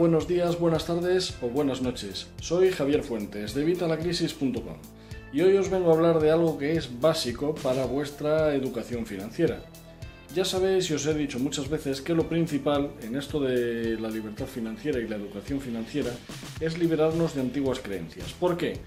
buenos días, buenas tardes o buenas noches. Soy Javier Fuentes de Vitalacrisis.com y hoy os vengo a hablar de algo que es básico para vuestra educación financiera. Ya sabéis y os he dicho muchas veces que lo principal en esto de la libertad financiera y la educación financiera es liberarnos de antiguas creencias. ¿Por qué?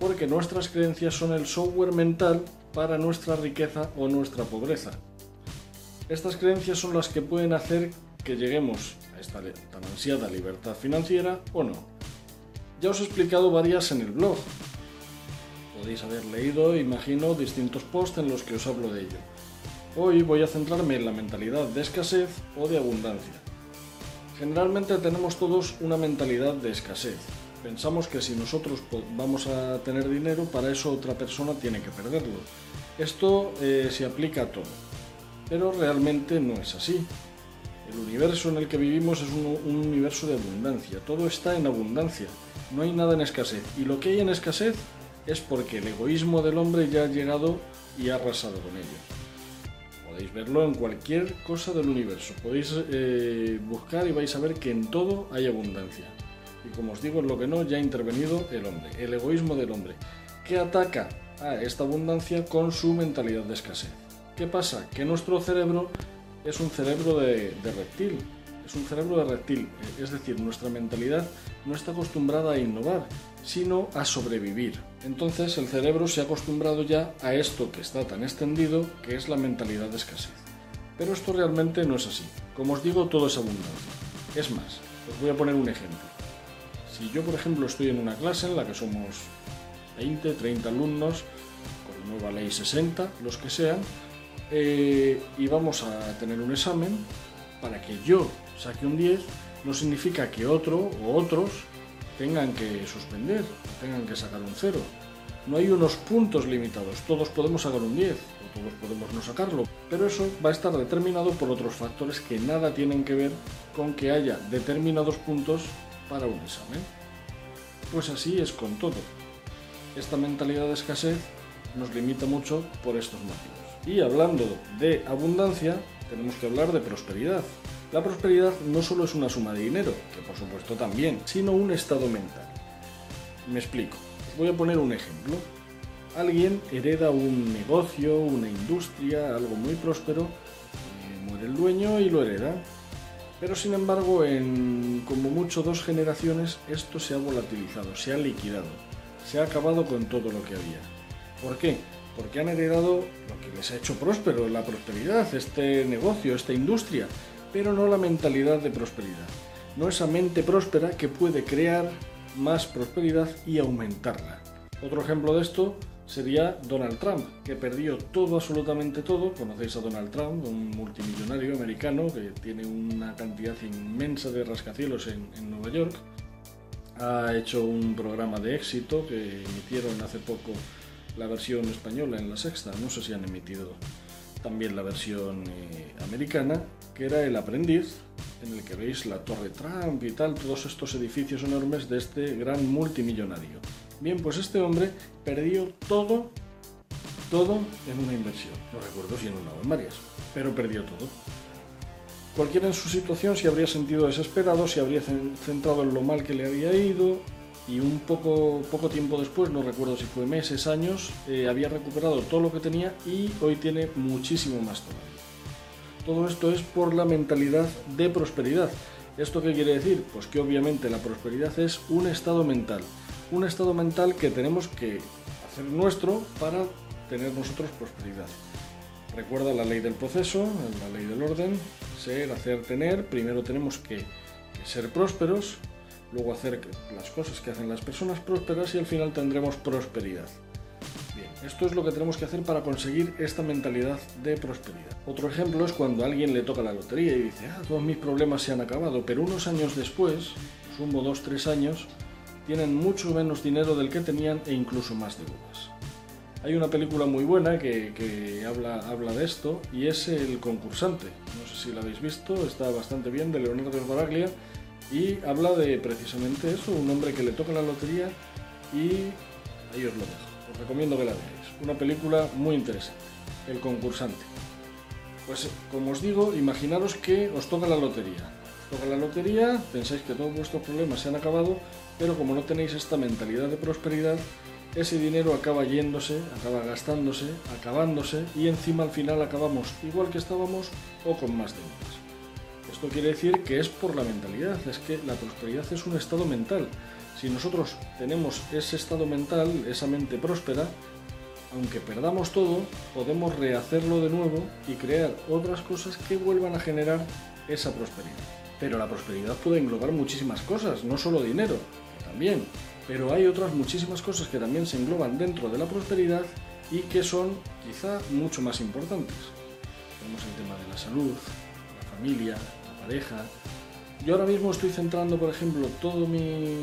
Porque nuestras creencias son el software mental para nuestra riqueza o nuestra pobreza. Estas creencias son las que pueden hacer que lleguemos esta tan ansiada libertad financiera o no. Ya os he explicado varias en el blog. Podéis haber leído, imagino, distintos posts en los que os hablo de ello. Hoy voy a centrarme en la mentalidad de escasez o de abundancia. Generalmente tenemos todos una mentalidad de escasez. Pensamos que si nosotros vamos a tener dinero, para eso otra persona tiene que perderlo. Esto eh, se aplica a todo. Pero realmente no es así. El universo en el que vivimos es un, universo de abundancia, todo está en abundancia, no hay nada en escasez. Y lo que hay en escasez es porque el egoísmo del hombre ya ha llegado y ha arrasado con ello. Podéis verlo en cualquier cosa del universo, podéis eh, buscar y vais a ver que en todo hay abundancia. Y como os digo, en lo que no, ya ha intervenido el hombre, el egoísmo del hombre, que ataca a esta abundancia con su mentalidad de escasez. ¿Qué pasa? Que nuestro cerebro es un cerebro de, reptil, es un cerebro de reptil, es decir, nuestra mentalidad no está acostumbrada a innovar, sino a sobrevivir. Entonces el cerebro se ha acostumbrado ya a esto que está tan extendido, que es la mentalidad de escasez. Pero esto realmente no es así. Como os digo, todo es abundancia. Es más, os voy a poner un ejemplo. Si yo, por ejemplo, estoy en una clase en la que somos 20, 30 alumnos, con nueva ley 60, los que sean, eh, y vamos a tener un examen, para que yo saque un 10, no significa que otro o otros tengan que suspender, tengan que sacar un 0. No hay unos puntos limitados, todos podemos sacar un 10 o todos podemos no sacarlo, pero eso va a estar determinado por otros factores que nada tienen que ver con que haya determinados puntos para un examen. Pues así es con todo. Esta mentalidad de escasez nos limita mucho por estos motivos. Y hablando de abundancia, tenemos que hablar de prosperidad. La prosperidad no solo es una suma de dinero, que por supuesto también, sino un estado mental. Me explico. Voy a poner un ejemplo. Alguien hereda un negocio, una industria, algo muy próspero, eh, muere el dueño y lo hereda. Pero sin embargo, en como mucho dos generaciones, esto se ha volatilizado, se ha liquidado, se ha acabado con todo lo que había. ¿Por qué? Porque han heredado lo que les ha hecho próspero, la prosperidad, este negocio, esta industria, pero no la mentalidad de prosperidad. No esa mente próspera que puede crear más prosperidad y aumentarla. Otro ejemplo de esto sería Donald Trump, que perdió todo, absolutamente todo. Conocéis a Donald Trump, un multimillonario americano que tiene una cantidad inmensa de rascacielos en, en Nueva York. Ha hecho un programa de éxito que emitieron hace poco la versión española en la sexta, no sé si han emitido también la versión eh, americana, que era El aprendiz, en el que veis la Torre Trump y tal, todos estos edificios enormes de este gran multimillonario. Bien, pues este hombre perdió todo, todo en una inversión. No recuerdo si en una o en varias, pero perdió todo. Cualquiera en su situación se habría sentido desesperado, se habría centrado en lo mal que le había ido, y un poco, poco tiempo después, no recuerdo si fue meses, años, eh, había recuperado todo lo que tenía y hoy tiene muchísimo más todavía. Todo esto es por la mentalidad de prosperidad. ¿Esto qué quiere decir? Pues que obviamente la prosperidad es un estado mental. Un estado mental que tenemos que hacer nuestro para tener nosotros prosperidad. Recuerda la ley del proceso, la ley del orden, ser, hacer, tener. Primero tenemos que ser prósperos, luego hacer las cosas que hacen las personas prósperas y al final tendremos prosperidad. Bien, esto es lo que tenemos que hacer para conseguir esta mentalidad de prosperidad. Otro ejemplo es cuando alguien le toca la lotería y dice, ah, todos mis problemas se han acabado, pero unos años después, sumo dos, tres años, tienen mucho menos dinero del que tenían e incluso más deudas. Hay una película muy buena que, habla, habla de esto y es El concursante. No sé si la habéis visto, está bastante bien, de Leonardo Baraglia y habla de precisamente eso, un hombre que le toca la lotería y ahí os lo dejo. Os recomiendo que la veáis. Una película muy interesante, El concursante. Pues como os digo, imaginaros que os toca la lotería. toca la lotería, pensáis que todos vuestros problemas se han acabado, pero como no tenéis esta mentalidad de prosperidad, ese dinero acaba yéndose, acaba gastándose, acabándose y encima al final acabamos igual que estábamos o con más deudas. Esto quiere decir que es por la mentalidad, es que la prosperidad es un estado mental. Si nosotros tenemos ese estado mental, esa mente próspera, aunque perdamos todo, podemos rehacerlo de nuevo y crear otras cosas que vuelvan a generar esa prosperidad. Pero la prosperidad puede englobar muchísimas cosas, no solo dinero, también. Pero hay otras muchísimas cosas que también se engloban dentro de la prosperidad y que son quizá mucho más importantes. Tenemos el tema de la salud, familia, la pareja. Yo ahora mismo estoy centrando, por ejemplo, todo mi,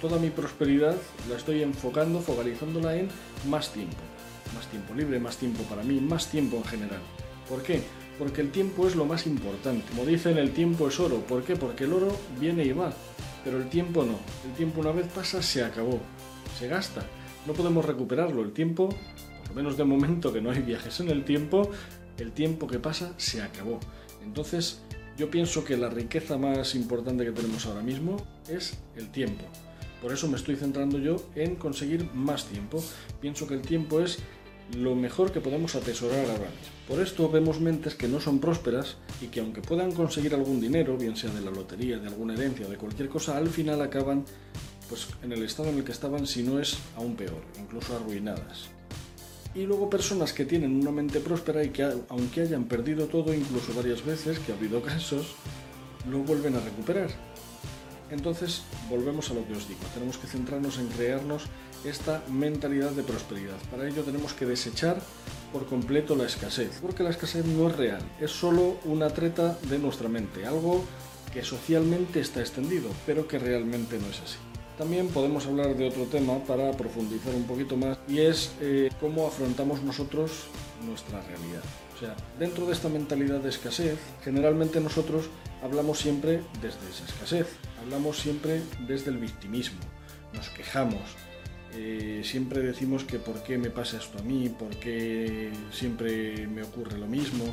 toda mi prosperidad, la estoy enfocando, focalizándola en más tiempo. Más tiempo libre, más tiempo para mí, más tiempo en general. ¿Por qué? Porque el tiempo es lo más importante. Como dicen, el tiempo es oro. ¿Por qué? Porque el oro viene y va pero el tiempo no. El tiempo una vez pasa se acabó, se gasta. No podemos recuperarlo. El tiempo, por lo menos de momento que no hay viajes en el tiempo, el tiempo que pasa se acabó. Entonces, yo pienso que la riqueza más importante que tenemos ahora mismo es el tiempo. Por eso me estoy centrando yo en conseguir más tiempo. Pienso que el tiempo es lo mejor que podemos atesorar ahora mismo. Por esto vemos mentes que no son prósperas y que aunque puedan conseguir algún dinero, bien sea de la lotería, de alguna herencia, de cualquier cosa, al final acaban pues en el estado en el que estaban, si no es aún peor, incluso arruinadas. Y luego personas que tienen una mente próspera y que aunque hayan perdido todo, incluso varias veces, que ha habido casos, lo vuelven a recuperar. Entonces, volvemos a lo que os digo, tenemos que centrarnos en crearnos esta mentalidad de prosperidad. Para ello tenemos que desechar por completo la escasez, porque la escasez no es real, es solo una treta de nuestra mente, algo que socialmente está extendido, pero que realmente no es así. También podemos hablar de otro tema para profundizar un poquito más y es eh, cómo afrontamos nosotros nuestra realidad. O sea, dentro de esta mentalidad de escasez, generalmente nosotros hablamos siempre desde esa escasez, hablamos siempre desde el victimismo, nos quejamos, eh, siempre decimos que por qué me pasa esto a mí, por qué siempre me ocurre lo mismo,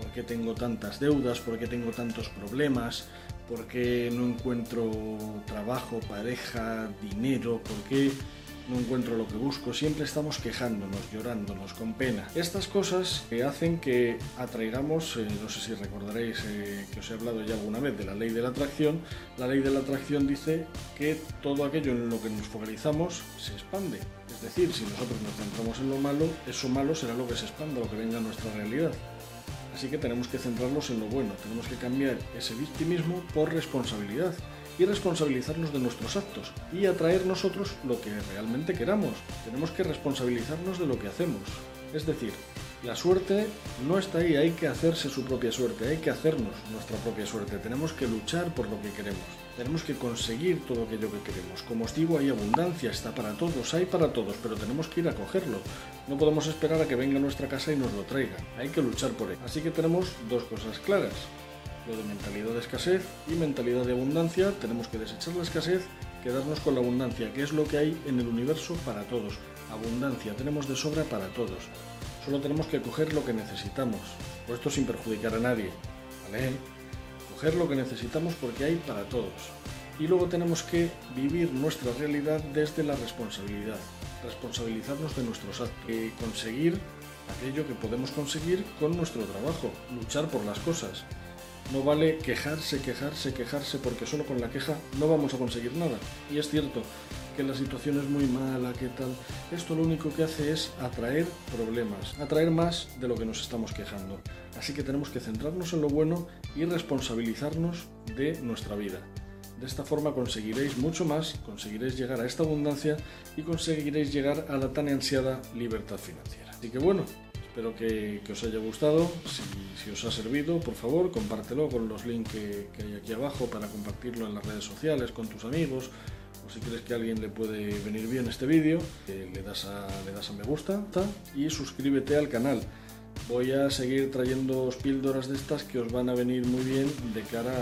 por qué tengo tantas deudas, por qué tengo tantos problemas, por qué no encuentro trabajo, pareja, dinero, por qué no encuentro lo que busco, siempre estamos quejándonos, llorándonos, con pena. Estas cosas que hacen que atraigamos, eh, no sé si recordaréis eh, que os he hablado ya alguna vez de la ley de la atracción, la ley de la atracción dice que todo aquello en lo que nos focalizamos se expande. Es decir, si nosotros nos centramos en lo malo, eso malo será lo que se expanda, lo que venga a nuestra realidad. Así que tenemos que centrarnos en lo bueno, tenemos que cambiar ese victimismo por responsabilidad y responsabilizarnos de nuestros actos y atraer nosotros lo que realmente queramos. Tenemos que responsabilizarnos de lo que hacemos. Es decir, la suerte no está ahí, hay que hacerse su propia suerte, hay que hacernos nuestra propia suerte, tenemos que luchar por lo que queremos, tenemos que conseguir todo aquello que queremos. Como os digo, hay abundancia, está para todos, hay para todos, pero tenemos que ir a cogerlo. No podemos esperar a que venga a nuestra casa y nos lo traiga, hay que luchar por él. Así que tenemos dos cosas claras lo de mentalidad de escasez y mentalidad de abundancia. Tenemos que desechar la escasez, quedarnos con la abundancia, que es lo que hay en el universo para todos. Abundancia, tenemos de sobra para todos. Solo tenemos que coger lo que necesitamos, por esto sin perjudicar a nadie. Coger lo que necesitamos porque hay para todos. Y luego tenemos que vivir nuestra realidad desde la responsabilidad, responsabilizarnos de nuestros actos, y conseguir aquello que podemos conseguir con nuestro trabajo, luchar por las cosas, no vale quejarse, quejarse, quejarse, porque solo con la queja no vamos a conseguir nada. Y es cierto que la situación es muy mala, que tal. Esto lo único que hace es atraer problemas, atraer más de lo que nos estamos quejando. Así que tenemos que centrarnos en lo bueno y responsabilizarnos de nuestra vida. De esta forma conseguiréis mucho más, conseguiréis llegar a esta abundancia y conseguiréis llegar a la tan ansiada libertad financiera. Así que bueno, Espero que, os haya gustado. Si, os ha servido, por favor, compártelo con los links que, hay aquí abajo para compartirlo en las redes sociales con tus amigos. O si crees que a alguien le puede venir bien este vídeo, eh, le, das a, le das a me gusta y suscríbete al canal. Voy a seguir trayendo píldoras de estas que os van a venir muy bien de cara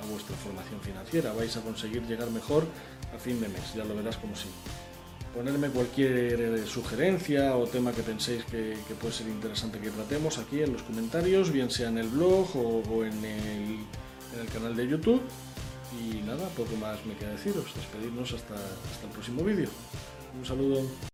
a vuestra formación financiera. Vais a conseguir llegar mejor a fin de mes, ya lo verás como sí ponerme cualquier eh, sugerencia o tema que penséis que, puede ser interesante que tratemos aquí en los comentarios, bien sea en el blog o, en, el, en el canal de YouTube. Y nada, poco más me queda deciros. Despedirnos hasta, hasta el próximo vídeo. Un saludo.